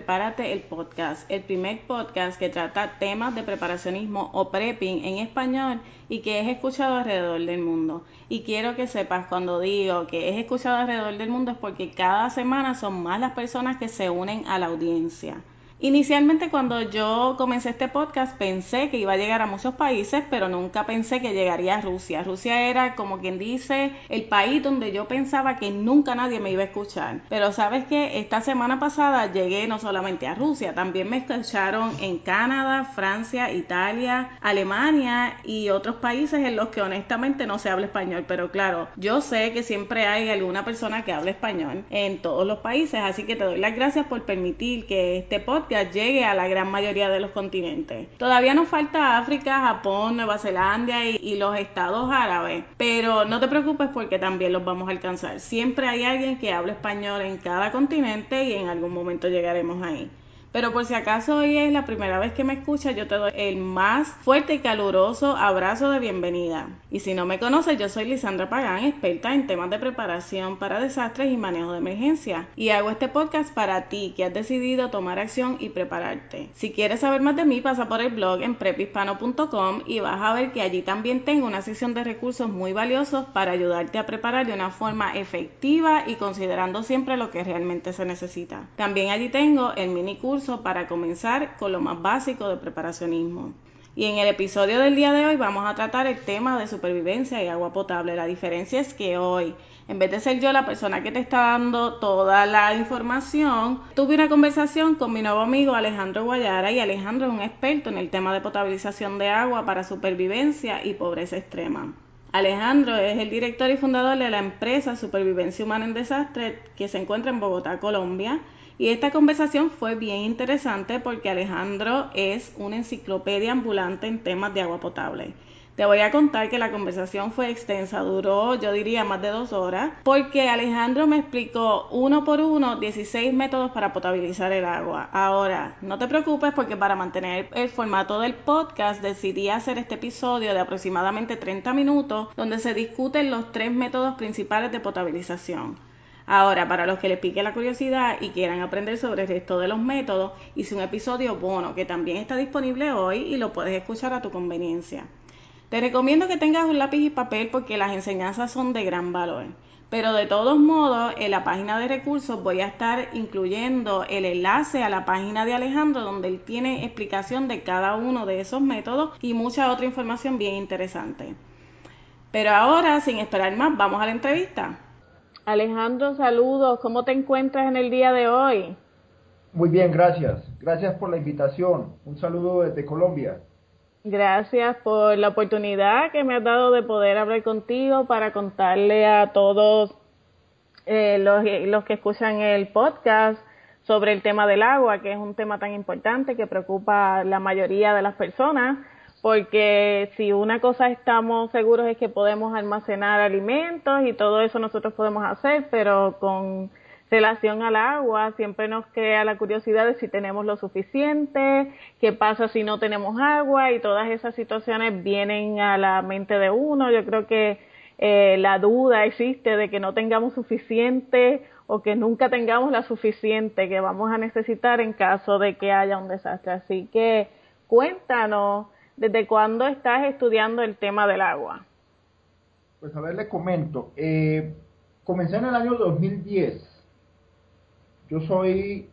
Prepárate el Podcast, el primer podcast que trata temas de preparacionismo o prepping en español y que es escuchado alrededor del mundo. Y quiero que sepas cuando digo que es escuchado alrededor del mundo es porque cada semana son más las personas que se unen a la audiencia. Inicialmente cuando yo comencé este podcast pensé que iba a llegar a muchos países, pero nunca pensé que llegaría a Rusia. Rusia era como quien dice el país donde yo pensaba que nunca nadie me iba a escuchar. Pero sabes que esta semana pasada llegué no solamente a Rusia, también me escucharon en Canadá, Francia, Italia, Alemania y otros países en los que honestamente no se habla español. Pero claro, yo sé que siempre hay alguna persona que habla español en todos los países, así que te doy las gracias por permitir que este podcast llegue a la gran mayoría de los continentes. Todavía nos falta África, Japón, Nueva Zelanda y, y los estados árabes, pero no te preocupes porque también los vamos a alcanzar. Siempre hay alguien que habla español en cada continente y en algún momento llegaremos ahí. Pero por si acaso hoy es la primera vez que me escuchas, yo te doy el más fuerte y caluroso abrazo de bienvenida. Y si no me conoces, yo soy Lisandra Pagán, experta en temas de preparación para desastres y manejo de emergencia. Y hago este podcast para ti que has decidido tomar acción y prepararte. Si quieres saber más de mí, pasa por el blog en prepispano.com y vas a ver que allí también tengo una sesión de recursos muy valiosos para ayudarte a preparar de una forma efectiva y considerando siempre lo que realmente se necesita. También allí tengo el mini curso para comenzar con lo más básico de preparacionismo. Y en el episodio del día de hoy vamos a tratar el tema de supervivencia y agua potable. La diferencia es que hoy, en vez de ser yo la persona que te está dando toda la información, tuve una conversación con mi nuevo amigo Alejandro Guayara y Alejandro es un experto en el tema de potabilización de agua para supervivencia y pobreza extrema. Alejandro es el director y fundador de la empresa Supervivencia Humana en Desastre que se encuentra en Bogotá, Colombia y esta conversación fue bien interesante porque Alejandro es una enciclopedia ambulante en temas de agua potable. Te voy a contar que la conversación fue extensa, duró yo diría más de dos horas, porque Alejandro me explicó uno por uno 16 métodos para potabilizar el agua. Ahora, no te preocupes porque para mantener el formato del podcast decidí hacer este episodio de aproximadamente 30 minutos donde se discuten los tres métodos principales de potabilización. Ahora, para los que les pique la curiosidad y quieran aprender sobre el resto de los métodos, hice un episodio bono que también está disponible hoy y lo puedes escuchar a tu conveniencia. Te recomiendo que tengas un lápiz y papel porque las enseñanzas son de gran valor. Pero de todos modos, en la página de recursos voy a estar incluyendo el enlace a la página de Alejandro donde él tiene explicación de cada uno de esos métodos y mucha otra información bien interesante. Pero ahora, sin esperar más, vamos a la entrevista. Alejandro, saludos. ¿Cómo te encuentras en el día de hoy? Muy bien, gracias. Gracias por la invitación. Un saludo desde Colombia. Gracias por la oportunidad que me has dado de poder hablar contigo para contarle a todos eh, los, los que escuchan el podcast sobre el tema del agua, que es un tema tan importante que preocupa a la mayoría de las personas porque si una cosa estamos seguros es que podemos almacenar alimentos y todo eso nosotros podemos hacer, pero con relación al agua siempre nos crea la curiosidad de si tenemos lo suficiente, qué pasa si no tenemos agua y todas esas situaciones vienen a la mente de uno. Yo creo que eh, la duda existe de que no tengamos suficiente o que nunca tengamos la suficiente que vamos a necesitar en caso de que haya un desastre. Así que cuéntanos ¿Desde cuándo estás estudiando el tema del agua? Pues a ver, le comento. Eh, comencé en el año 2010. Yo soy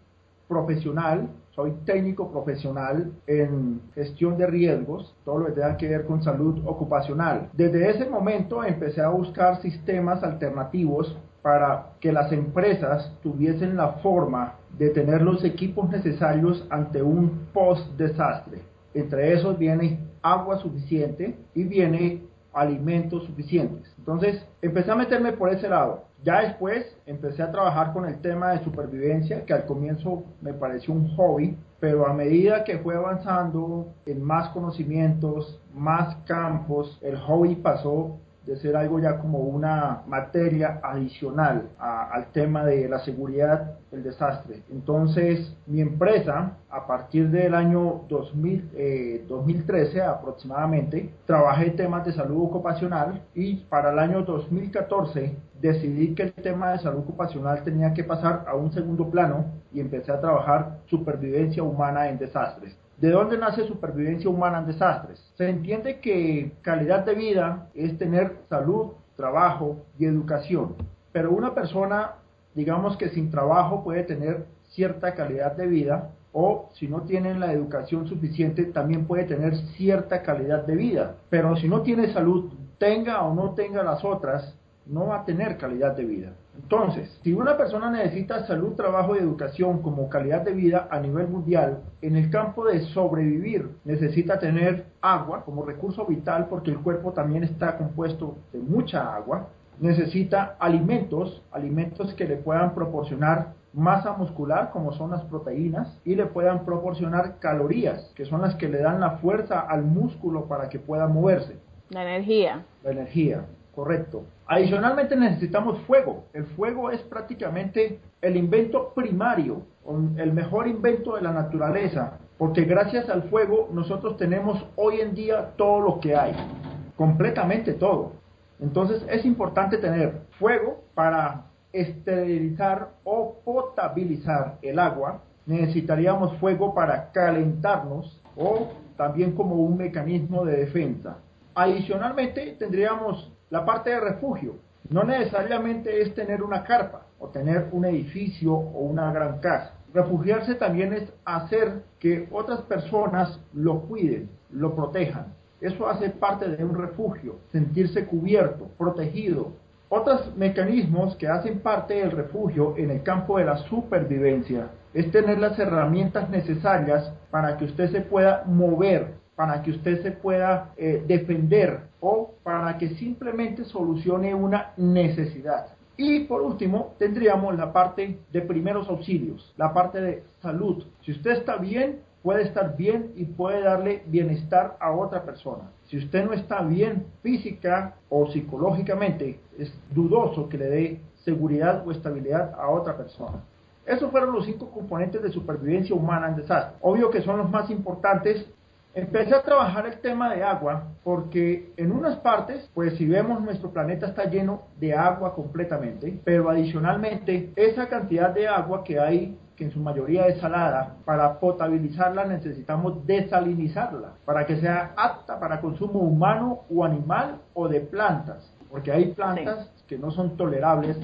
profesional, soy técnico profesional en gestión de riesgos, todo lo que tenga que ver con salud ocupacional. Desde ese momento empecé a buscar sistemas alternativos para que las empresas tuviesen la forma de tener los equipos necesarios ante un post-desastre. Entre esos viene agua suficiente y viene alimentos suficientes. Entonces, empecé a meterme por ese lado. Ya después empecé a trabajar con el tema de supervivencia, que al comienzo me pareció un hobby, pero a medida que fue avanzando en más conocimientos, más campos, el hobby pasó de ser algo ya como una materia adicional al tema de la seguridad del desastre. Entonces, mi empresa, a partir del año 2000, 2013 eh, aproximadamente, trabajé temas de salud ocupacional y para el año 2014 decidí que el tema de salud ocupacional tenía que pasar a un segundo plano y empecé a trabajar supervivencia humana en desastres. ¿De dónde nace supervivencia humana en desastres? Se entiende que calidad de vida es tener salud, trabajo y educación. Pero una persona, digamos que sin trabajo puede tener cierta calidad de vida o si no tiene la educación suficiente también puede tener cierta calidad de vida. Pero si no tiene salud, tenga o no tenga las otras, no va a tener calidad de vida. Entonces, si una persona necesita salud, trabajo y educación como calidad de vida a nivel mundial, en el campo de sobrevivir necesita tener agua como recurso vital porque el cuerpo también está compuesto de mucha agua, necesita alimentos, alimentos que le puedan proporcionar masa muscular como son las proteínas y le puedan proporcionar calorías que son las que le dan la fuerza al músculo para que pueda moverse. La energía. La energía. Correcto. Adicionalmente necesitamos fuego. El fuego es prácticamente el invento primario, el mejor invento de la naturaleza, porque gracias al fuego nosotros tenemos hoy en día todo lo que hay, completamente todo. Entonces es importante tener fuego para esterilizar o potabilizar el agua. Necesitaríamos fuego para calentarnos o también como un mecanismo de defensa. Adicionalmente tendríamos la parte de refugio no necesariamente es tener una carpa o tener un edificio o una gran casa. Refugiarse también es hacer que otras personas lo cuiden, lo protejan. Eso hace parte de un refugio, sentirse cubierto, protegido. Otros mecanismos que hacen parte del refugio en el campo de la supervivencia es tener las herramientas necesarias para que usted se pueda mover para que usted se pueda eh, defender o para que simplemente solucione una necesidad. Y por último, tendríamos la parte de primeros auxilios, la parte de salud. Si usted está bien, puede estar bien y puede darle bienestar a otra persona. Si usted no está bien física o psicológicamente, es dudoso que le dé seguridad o estabilidad a otra persona. Esos fueron los cinco componentes de supervivencia humana en desastre. Obvio que son los más importantes Empecé a trabajar el tema de agua porque en unas partes, pues si vemos nuestro planeta está lleno de agua completamente, pero adicionalmente esa cantidad de agua que hay que en su mayoría es salada, para potabilizarla necesitamos desalinizarla, para que sea apta para consumo humano o animal o de plantas, porque hay plantas que no son tolerables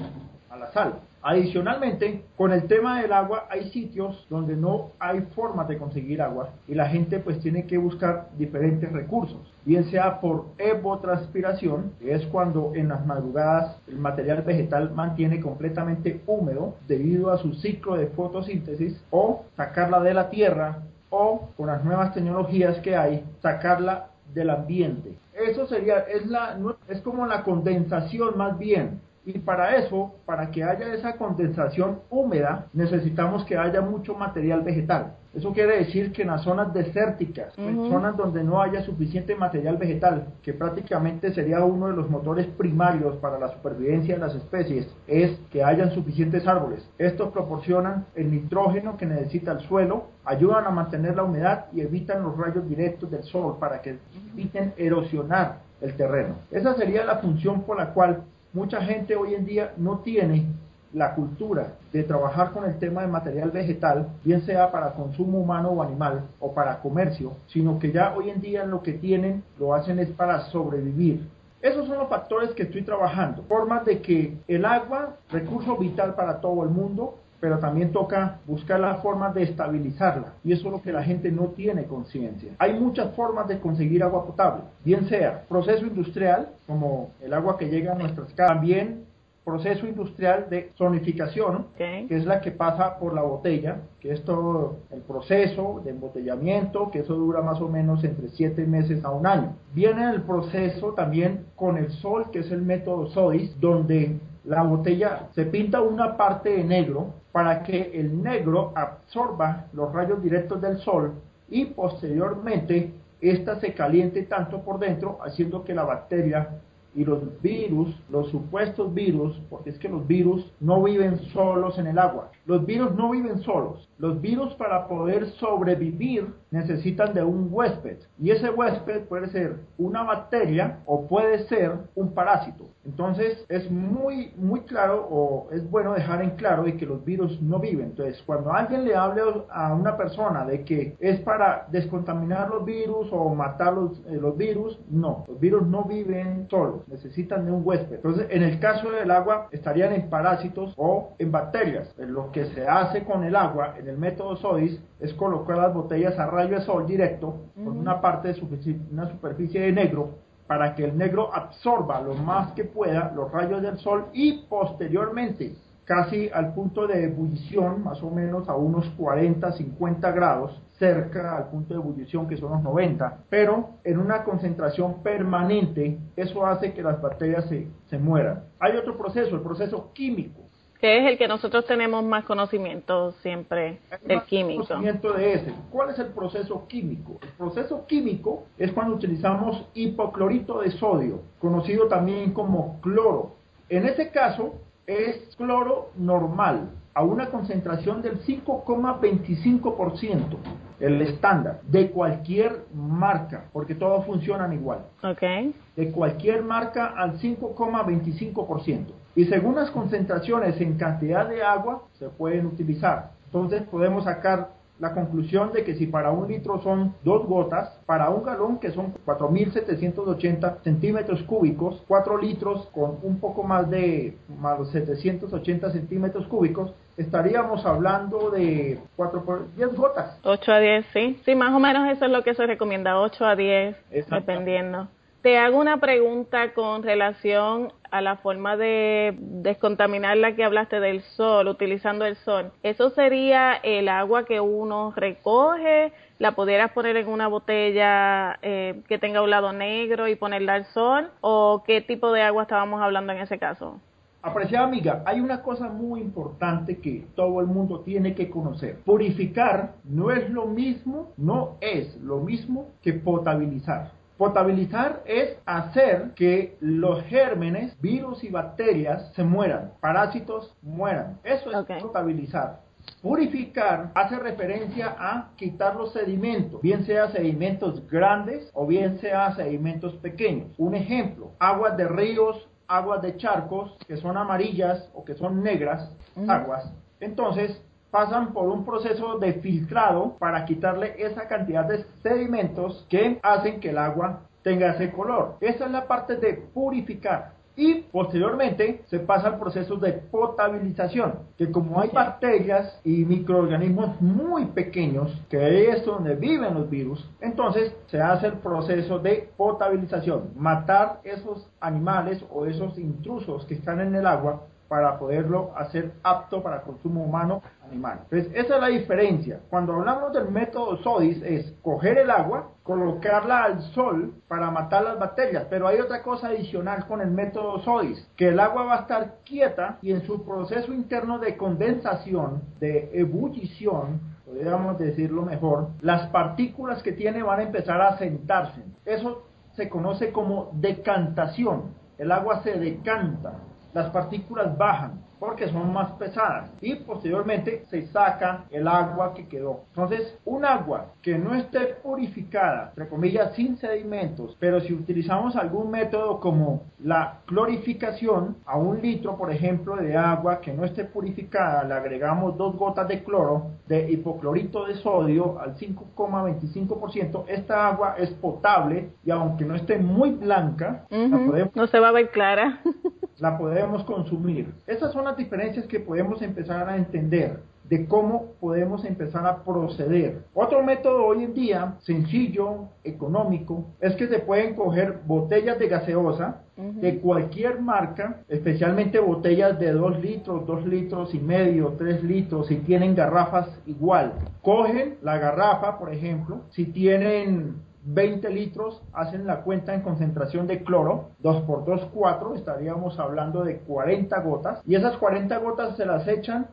a la sal. Adicionalmente, con el tema del agua, hay sitios donde no hay forma de conseguir agua y la gente pues tiene que buscar diferentes recursos, bien sea por evotranspiración, que es cuando en las madrugadas el material vegetal mantiene completamente húmedo debido a su ciclo de fotosíntesis, o sacarla de la tierra, o con las nuevas tecnologías que hay, sacarla del ambiente. Eso sería, es, la, es como la condensación más bien y para eso, para que haya esa condensación húmeda, necesitamos que haya mucho material vegetal. Eso quiere decir que en las zonas desérticas, en zonas donde no haya suficiente material vegetal, que prácticamente sería uno de los motores primarios para la supervivencia de las especies, es que hayan suficientes árboles. Estos proporcionan el nitrógeno que necesita el suelo, ayudan a mantener la humedad y evitan los rayos directos del sol para que eviten erosionar el terreno. Esa sería la función por la cual mucha gente hoy en día no tiene la cultura de trabajar con el tema de material vegetal, bien sea para consumo humano o animal o para comercio, sino que ya hoy en día lo que tienen lo hacen es para sobrevivir. Esos son los factores que estoy trabajando. Formas de que el agua, recurso vital para todo el mundo, pero también toca buscar la forma de estabilizarla. Y eso es lo que la gente no tiene conciencia. Hay muchas formas de conseguir agua potable, bien sea proceso industrial, como el agua que llega a nuestras casas, también proceso industrial de zonificación, que es la que pasa por la botella, que es todo el proceso de embotellamiento, que eso dura más o menos entre 7 meses a un año. Viene el proceso también con el sol, que es el método SOIS, donde la botella se pinta una parte de negro para que el negro absorba los rayos directos del sol y posteriormente ésta se caliente tanto por dentro haciendo que la bacteria y los virus, los supuestos virus, porque es que los virus no viven solos en el agua. Los virus no viven solos. Los virus para poder sobrevivir necesitan de un huésped. Y ese huésped puede ser una bacteria o puede ser un parásito. Entonces es muy, muy claro o es bueno dejar en claro de que los virus no viven. Entonces cuando alguien le hable a una persona de que es para descontaminar los virus o matar los, eh, los virus, no. Los virus no viven solos necesitan de un huésped. Entonces, en el caso del agua, estarían en parásitos o en bacterias. Lo que se hace con el agua en el método SODIS es colocar las botellas a rayo de sol directo con una parte de una superficie de negro para que el negro absorba lo más que pueda los rayos del sol y posteriormente casi al punto de ebullición, más o menos a unos 40, 50 grados, cerca al punto de ebullición que son los 90, pero en una concentración permanente, eso hace que las bacterias se, se mueran. Hay otro proceso, el proceso químico. Que es el que nosotros tenemos más conocimiento siempre, el químico. Conocimiento de ese. ¿Cuál es el proceso químico? El proceso químico es cuando utilizamos hipoclorito de sodio, conocido también como cloro. En este caso, es cloro normal a una concentración del 5,25%, el estándar, de cualquier marca, porque todos funcionan igual. Okay. De cualquier marca al 5,25%. Y según las concentraciones en cantidad de agua, se pueden utilizar. Entonces podemos sacar la conclusión de que si para un litro son dos gotas, para un galón que son 4.780 centímetros cúbicos, 4 litros con un poco más de más 780 centímetros cúbicos, estaríamos hablando de 4 por 10 gotas. 8 a 10, sí. Sí, más o menos eso es lo que se recomienda, 8 a 10, dependiendo. Te hago una pregunta con relación a la forma de descontaminar la que hablaste del sol, utilizando el sol. ¿Eso sería el agua que uno recoge? ¿La pudieras poner en una botella eh, que tenga un lado negro y ponerla al sol? ¿O qué tipo de agua estábamos hablando en ese caso? Apreciada amiga, hay una cosa muy importante que todo el mundo tiene que conocer. Purificar no es lo mismo, no es lo mismo que potabilizar. Potabilizar es hacer que los gérmenes, virus y bacterias se mueran, parásitos mueran. Eso es potabilizar. Purificar hace referencia a quitar los sedimentos, bien sea sedimentos grandes o bien sea sedimentos pequeños. Un ejemplo, aguas de ríos, aguas de charcos que son amarillas o que son negras, aguas. Entonces, pasan por un proceso de filtrado para quitarle esa cantidad de sedimentos que hacen que el agua tenga ese color. Esa es la parte de purificar. Y posteriormente se pasa al proceso de potabilización, que como hay bacterias y microorganismos muy pequeños, que es donde viven los virus, entonces se hace el proceso de potabilización, matar esos animales o esos intrusos que están en el agua para poderlo hacer apto para consumo humano animal. Entonces, esa es la diferencia. Cuando hablamos del método SODIS es coger el agua, colocarla al sol para matar las bacterias, pero hay otra cosa adicional con el método SODIS, que el agua va a estar quieta y en su proceso interno de condensación, de ebullición, podríamos decirlo mejor, las partículas que tiene van a empezar a sentarse. Eso se conoce como decantación. El agua se decanta las partículas bajan porque son más pesadas y posteriormente se saca el agua que quedó. Entonces, un agua que no esté purificada, entre comillas, sin sedimentos, pero si utilizamos algún método como la clorificación a un litro, por ejemplo, de agua que no esté purificada, le agregamos dos gotas de cloro, de hipoclorito de sodio al 5,25%, esta agua es potable y aunque no esté muy blanca, no se va a ver clara. la podemos consumir. Estas son las diferencias que podemos empezar a entender de cómo podemos empezar a proceder. Otro método hoy en día, sencillo, económico, es que se pueden coger botellas de gaseosa de cualquier marca, especialmente botellas de 2 litros, 2 litros y medio, 3 litros, si tienen garrafas igual. Cogen la garrafa, por ejemplo, si tienen 20 litros, hacen la cuenta en concentración de cloro, 2 por 2, 4, estaríamos hablando de 40 gotas, y esas 40 gotas se las echan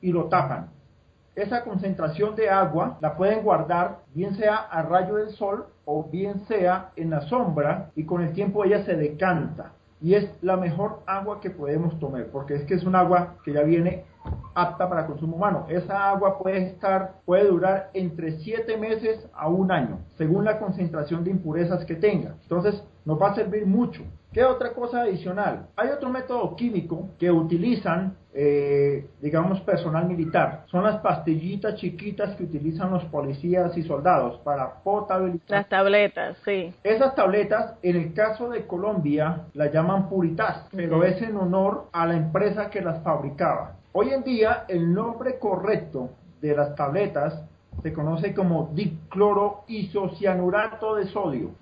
y lo tapan. Esa concentración de agua la pueden guardar bien sea a rayo del sol o bien sea en la sombra y con el tiempo ella se decanta. y es la mejor agua que podemos tomar, porque es que es un agua que ya viene apta para consumo humano. Esa agua puede estar, puede durar entre 7 meses a un año, según la concentración de impurezas que tenga. Entonces, nos va a servir mucho. ¿Qué otra cosa adicional? Hay otro método químico que utilizan, eh, digamos, personal militar. Son las pastillitas chiquitas que utilizan los policías y soldados para potabilizar. Las tabletas, sí. Esas tabletas, en el caso de Colombia, las llaman Puritas, pero es en honor a la empresa que las fabricaba. Hoy en día, el nombre correcto de las tabletas se conoce como dicloroisocianurato de sodio.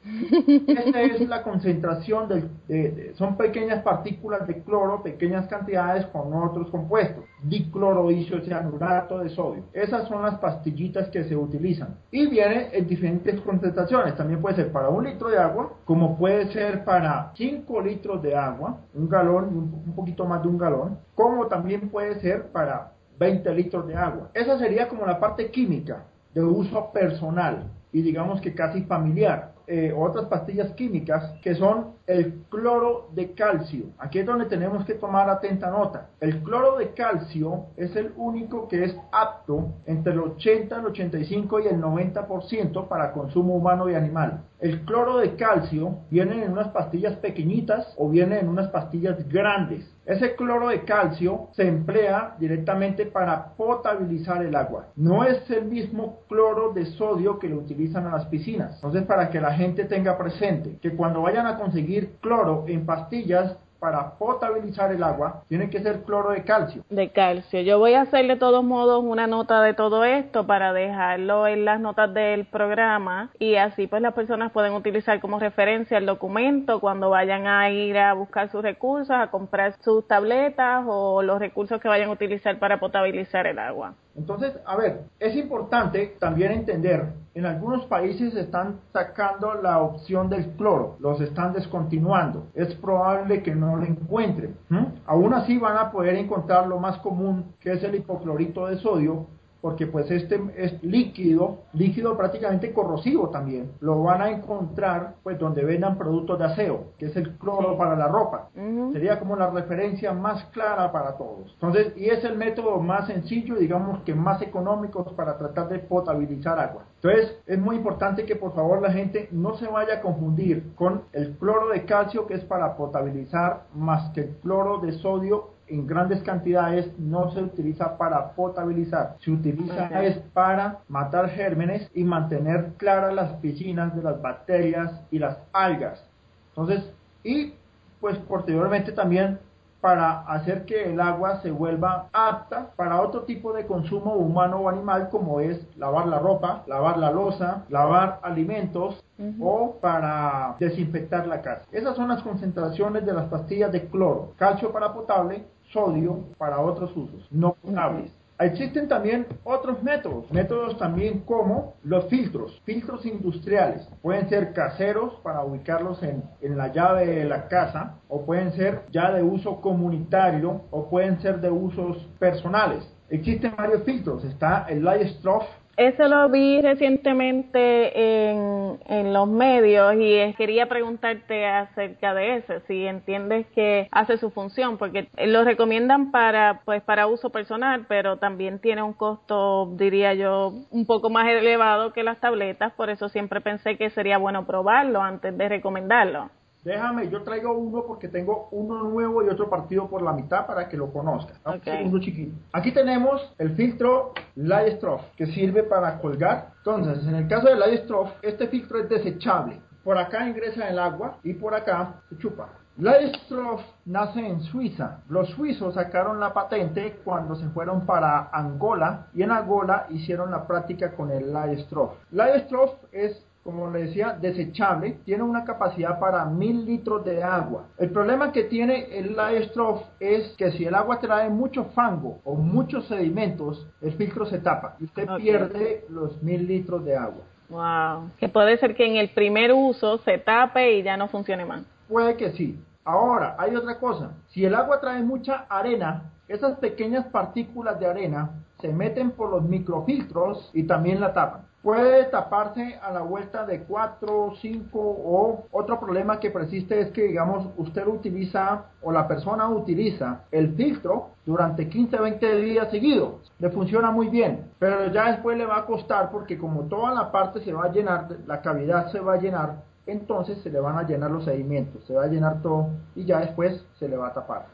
Esta es la concentración de, son pequeñas partículas de cloro, pequeñas cantidades con otros compuestos. Dicloroisocianurato de sodio. Esas son las pastillitas que se utilizan. Y viene en diferentes concentraciones. También puede ser para un litro de agua, como puede ser para 5 litros de agua, un galón, un, un poquito más de un galón, como también puede ser para 20 litros de agua. Esa sería como la parte química de uso personal y digamos que casi familiar. Eh, otras pastillas químicas que son el cloro de calcio. Aquí es donde tenemos que tomar atenta nota. El cloro de calcio es el único que es apto entre el 80, el 85 y el 90% para consumo humano y animal. El cloro de calcio viene en unas pastillas pequeñitas o viene en unas pastillas grandes. Ese cloro de calcio se emplea directamente para potabilizar el agua. No es el mismo cloro de sodio que lo utilizan en las piscinas. Entonces, para que la gente tenga presente que cuando vayan a conseguir cloro en pastillas, para potabilizar el agua tiene que ser cloro de calcio. De calcio. Yo voy a hacer de todos modos una nota de todo esto para dejarlo en las notas del programa y así pues las personas pueden utilizar como referencia el documento cuando vayan a ir a buscar sus recursos, a comprar sus tabletas o los recursos que vayan a utilizar para potabilizar el agua. Entonces, a ver, es importante también entender, en algunos países están sacando la opción del cloro, los están descontinuando. Es probable que no lo encuentren. Aún así van a poder encontrar lo más común, que es el hipoclorito de sodio, porque pues este es líquido, líquido prácticamente corrosivo también. Lo van a encontrar pues donde vendan productos de aseo, que es el cloro para la ropa. Sería como la referencia más clara para todos. Entonces, y es el método más sencillo, digamos que más económico para tratar de potabilizar agua. Entonces, es muy importante que por favor la gente no se vaya a confundir con el cloro de calcio que es para potabilizar más que el cloro de sodio en grandes cantidades no se utiliza para potabilizar, se utiliza es para matar gérmenes y mantener claras las piscinas de las bacterias y las algas. Entonces, y pues posteriormente también para hacer que el agua se vuelva apta para otro tipo de consumo humano o animal como es lavar la ropa, lavar la losa, lavar alimentos o para desinfectar la casa. Esas son las concentraciones de las pastillas de cloro, calcio para potable, sodio para otros usos no potables. Existen también otros métodos, métodos también como los filtros, filtros industriales. Pueden ser caseros para ubicarlos en, en, la llave de la casa o pueden ser ya de uso comunitario o pueden ser de usos personales. Existen varios filtros, está el Light-Stroff eso lo vi recientemente en, en los medios y quería preguntarte acerca de eso, si entiendes que hace su función, porque lo recomiendan para, pues, para uso personal, pero también tiene un costo, diría yo, un poco más elevado que las tabletas, por eso siempre pensé que sería bueno probarlo antes de recomendarlo. Déjame, yo traigo uno porque tengo uno nuevo y otro partido por la mitad para que lo conozcan. Uno chiquito. Aquí tenemos el filtro Lightstroff que sirve para colgar. Entonces, en el caso del Lightstroff, este filtro es desechable. Por acá ingresa el agua y por acá se chupa. Lightstroff nace en Suiza. Los suizos sacaron la patente cuando se fueron para Angola y en Angola hicieron la práctica con el Lightstroff. Lightstroff es como le decía, desechable, tiene una capacidad para mil litros de agua. El problema que tiene el Lightstroff es que si el agua trae mucho fango o muchos sedimentos, el filtro se tapa y usted pierde los mil litros de agua. Wow, que puede ser que en el primer uso se tape y ya no funcione más. Puede que sí, Ahora, hay otra cosa. Si el agua trae mucha arena, esas pequeñas partículas de arena se meten por los microfiltros y también la tapan. Puede taparse a la vuelta de 4, 5 o otro problema que persiste es que, digamos, usted utiliza o la persona utiliza el filtro durante 15, 20 días seguidos. Le funciona muy bien, pero ya después le va a costar porque como toda la parte se va a llenar, la cavidad se va a llenar, entonces se le van a llenar los sedimentos, se va a llenar todo y ya después se le va a tapar.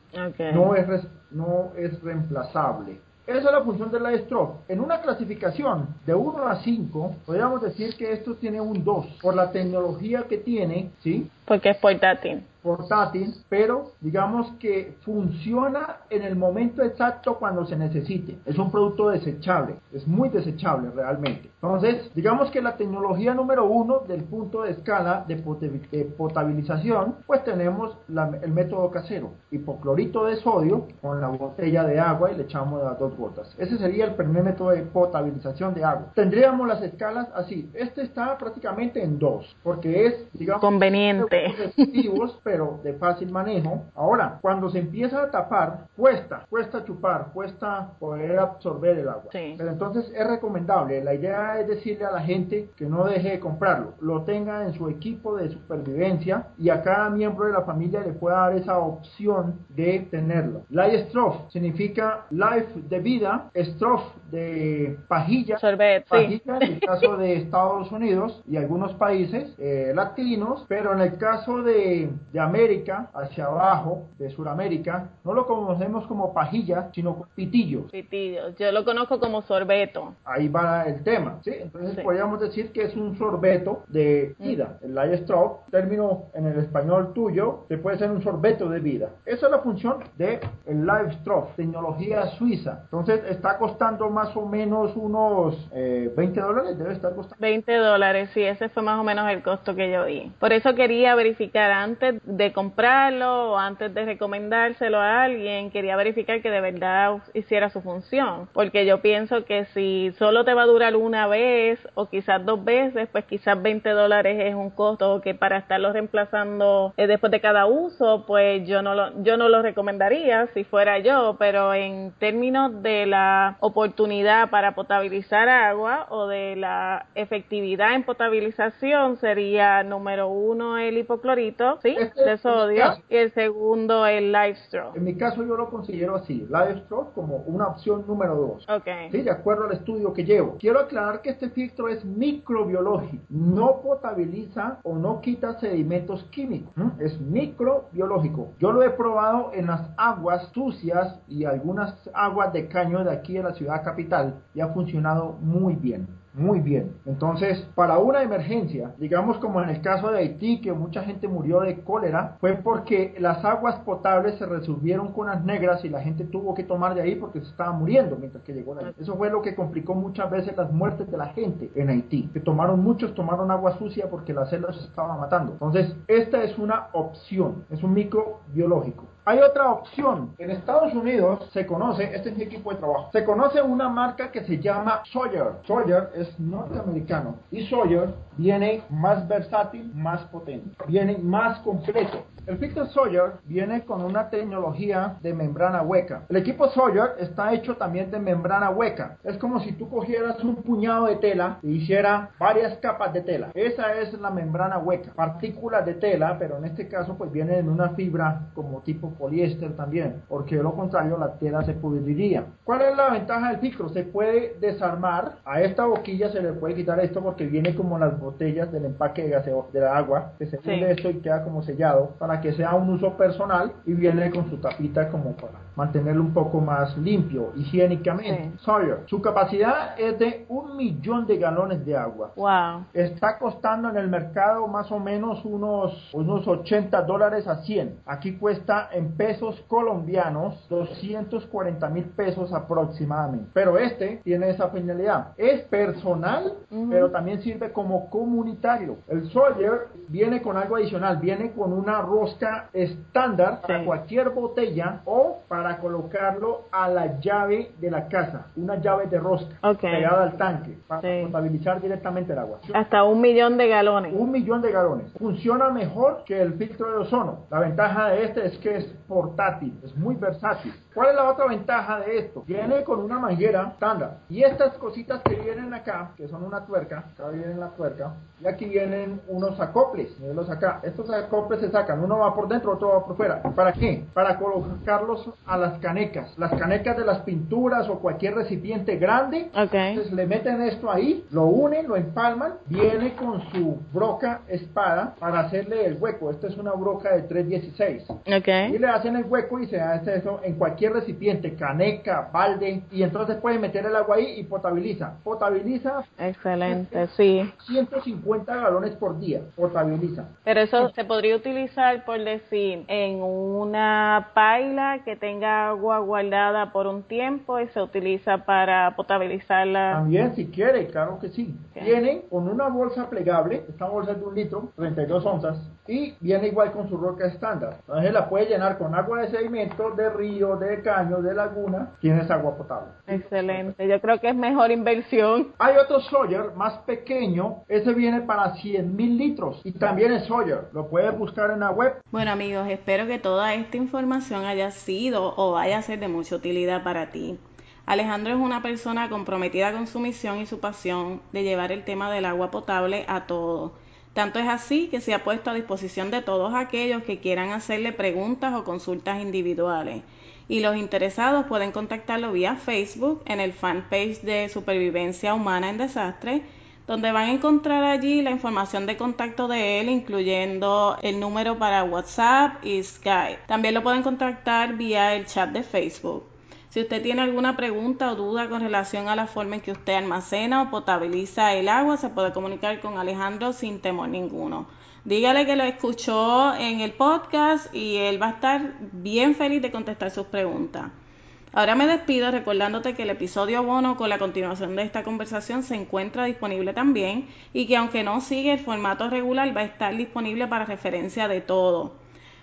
No, es, no es reemplazable. Esa es la función de la stroke. En una clasificación de 1 a 5, podríamos decir que esto tiene un 2 por la tecnología que tiene, ¿sí? Porque es portátil portátil, pero digamos que funciona en el momento exacto cuando se necesite. Es un producto desechable, es muy desechable realmente. Entonces, digamos que la tecnología número uno del punto de escala de, potabilización, pues tenemos el método casero, hipoclorito de sodio con la botella de agua y le echamos las dos gotas. Ese sería el primer método de potabilización de agua. Tendríamos las escalas así. Este está prácticamente en dos, porque es, digamos, conveniente pero de fácil manejo. Ahora, cuando se empieza a tapar, cuesta, cuesta chupar, cuesta poder absorber el agua. Pero entonces es recomendable. La idea es decirle a la gente que no deje de comprarlo, lo tenga en su equipo de supervivencia y a cada miembro de la familia le pueda dar esa opción de tenerlo. Life significa life de vida, Stroff de pajilla, pajilla en el caso de Estados Unidos y algunos países eh, latinos, pero en el caso de, de América hacia abajo, de Sudamérica, no lo conocemos como pajilla, sino pitillos. Pitillos, yo lo conozco como sorbeto. Ahí va el tema, ¿sí? Entonces podríamos decir que es un sorbeto de mm. vida. El light straw, término en el español tuyo, se puede ser un sorbeto de vida. Esa es la función de el live straw, tecnología suiza. Entonces está costando más o menos unos 20 eh, dólares, debe estar costando. 20 dólares, sí, ese fue más o menos el costo que yo vi. Por eso quería verificar antes de comprarlo o antes de recomendárselo a alguien, quería verificar que de verdad hiciera su función, porque yo pienso que si solo te va a durar una vez o quizás dos veces, pues quizás 20 dólares es un costo que para estarlo reemplazando eh, después de cada uso, pues yo no lo, yo no lo recomendaría si fuera yo, pero en términos de la oportunidad para potabilizar agua o de la efectividad en potabilización sería número uno el hipoclorito, ¿sí? Este de sodio y el segundo el Live Straw. En mi caso yo lo considero así, Live Straw como una opción número dos. Okay. Sí, de acuerdo al estudio que llevo. Quiero aclarar que este filtro es microbiológico, no potabiliza o no quita sedimentos químicos, es microbiológico. Yo lo he probado en las aguas sucias y algunas aguas de caño de aquí en la ciudad capital y ha funcionado muy bien muy bien. Entonces, para una emergencia, digamos como en el caso de Haití, que mucha gente murió de cólera, fue porque las aguas potables se resolvieron con las negras y la gente tuvo que tomar de ahí porque se estaba muriendo mientras que llegó la Eso fue lo que complicó muchas veces las muertes de la gente en Haití, que tomaron muchos, tomaron agua sucia porque las células se estaban matando. Entonces, esta es una opción, es un microbiológico. Hay otra opción. En Estados Unidos se conoce, este es mi equipo de trabajo, se conoce una marca que se llama Sawyer. Sawyer es norteamericano y Sawyer viene más versátil, más potente, viene más completo. El filtro Sawyer viene con una tecnología de membrana hueca. El equipo Sawyer está hecho también de membrana hueca. Es como si tú cogieras un puñado de tela y hiciera varias capas de tela. Esa es la membrana hueca. Partículas de tela, pero en este caso pues viene en una fibra como tipo poliéster también, porque de lo contrario la tela se pudriría. ¿Cuál es la ventaja del filtro? Se puede desarmar. A esta boquilla se le puede quitar esto porque viene como las botellas del empaque de, gaseo, de la agua, que se funde esto y queda como sellado para que sea un uso personal y viene con su tapita como para mantenerlo un poco más limpio, higiénicamente. Sawyer, su capacidad es de un millón de galones de agua. Wow. Está costando en el mercado más o menos unos, unos 80 dólares a 100. Aquí cuesta en pesos colombianos 240 mil pesos aproximadamente. Pero este tiene esa finalidad. Es personal, pero también sirve como comunitario. El Sawyer viene con algo adicional, viene con una rosca estándar para cualquier botella o para colocarlo a la llave de la casa, una llave de rosca Ok. pegada al tanque para Sí. potabilizar directamente el agua. Hasta un millón de galones. Un millón de galones. Funciona mejor que el filtro de ozono. La ventaja de este es que es portátil, es muy versátil. ¿Cuál es la otra ventaja de esto? Viene con una manguera estándar. Y estas cositas que vienen acá, que son una tuerca, acá viene la tuerca, y aquí vienen unos acoples. Mírenlos acá. Estos acoples se sacan. Uno va por dentro, otro va por fuera. ¿Para qué? Para colocarlos a las canecas. Las canecas de las pinturas o cualquier recipiente grande Ok. entonces le meten esto ahí, lo unen, lo empalman, viene con su broca espada para hacerle el hueco. Esta es una broca de 316. Y Ok. Le hacen el hueco y se hace eso en cualquier recipiente, caneca, balde, y entonces pueden meter el agua ahí y potabiliza. Potabiliza Excelente, sí. 150 galones por día, potabiliza. Pero eso se podría utilizar, por decir, en una paila que tenga agua guardada por un tiempo y se utiliza para potabilizarla. También si quiere, claro que sí. Ok. Vienen con una bolsa plegable, esta bolsa es de un litro, 32 onzas, y viene igual con su roca estándar. Entonces la puede llenar con agua de sedimento, de río, de caño, de laguna, tienes agua potable. Excelente. Yo creo que es mejor inversión. Hay otro Sawyer más pequeño, ese viene para 100 mil litros y también es Sawyer, lo puedes buscar en la web. Bueno amigos, espero que toda esta información haya sido o vaya a ser de mucha utilidad para ti. Alejandro es una persona comprometida con su misión y su pasión de llevar el tema del agua potable a todos. Tanto es así que se ha puesto a disposición de todos aquellos que quieran hacerle preguntas o consultas individuales. Y los interesados pueden contactarlo vía Facebook en el fanpage de Supervivencia Humana en Desastre donde van a encontrar allí la información de contacto de él, incluyendo el número para WhatsApp y Skype. También lo pueden contactar vía el chat de Facebook. Si usted tiene alguna pregunta o duda con relación a la forma en que usted almacena o potabiliza el agua, se puede comunicar con Alejandro sin temor ninguno. Dígale que lo escuchó en el podcast y él va a estar bien feliz de contestar sus preguntas. Ahora me despido recordándote que el episodio bono con la continuación de esta conversación se encuentra disponible también y que aunque no sigue el formato regular va a estar disponible para referencia de todo.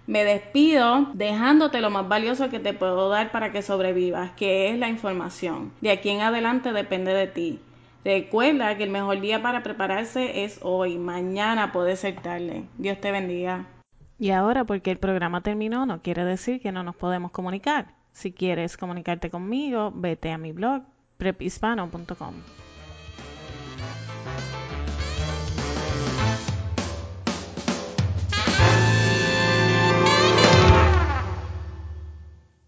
Me despido dejándote lo más valioso que te puedo dar para que sobrevivas, que es la información. De aquí en adelante depende de ti. Recuerda que el mejor día para prepararse es hoy, mañana puede ser tarde. Dios te bendiga. Y ahora, porque el programa terminó, no quiere decir que no nos podemos comunicar. Si quieres comunicarte conmigo, vete a mi blog prephispano.com.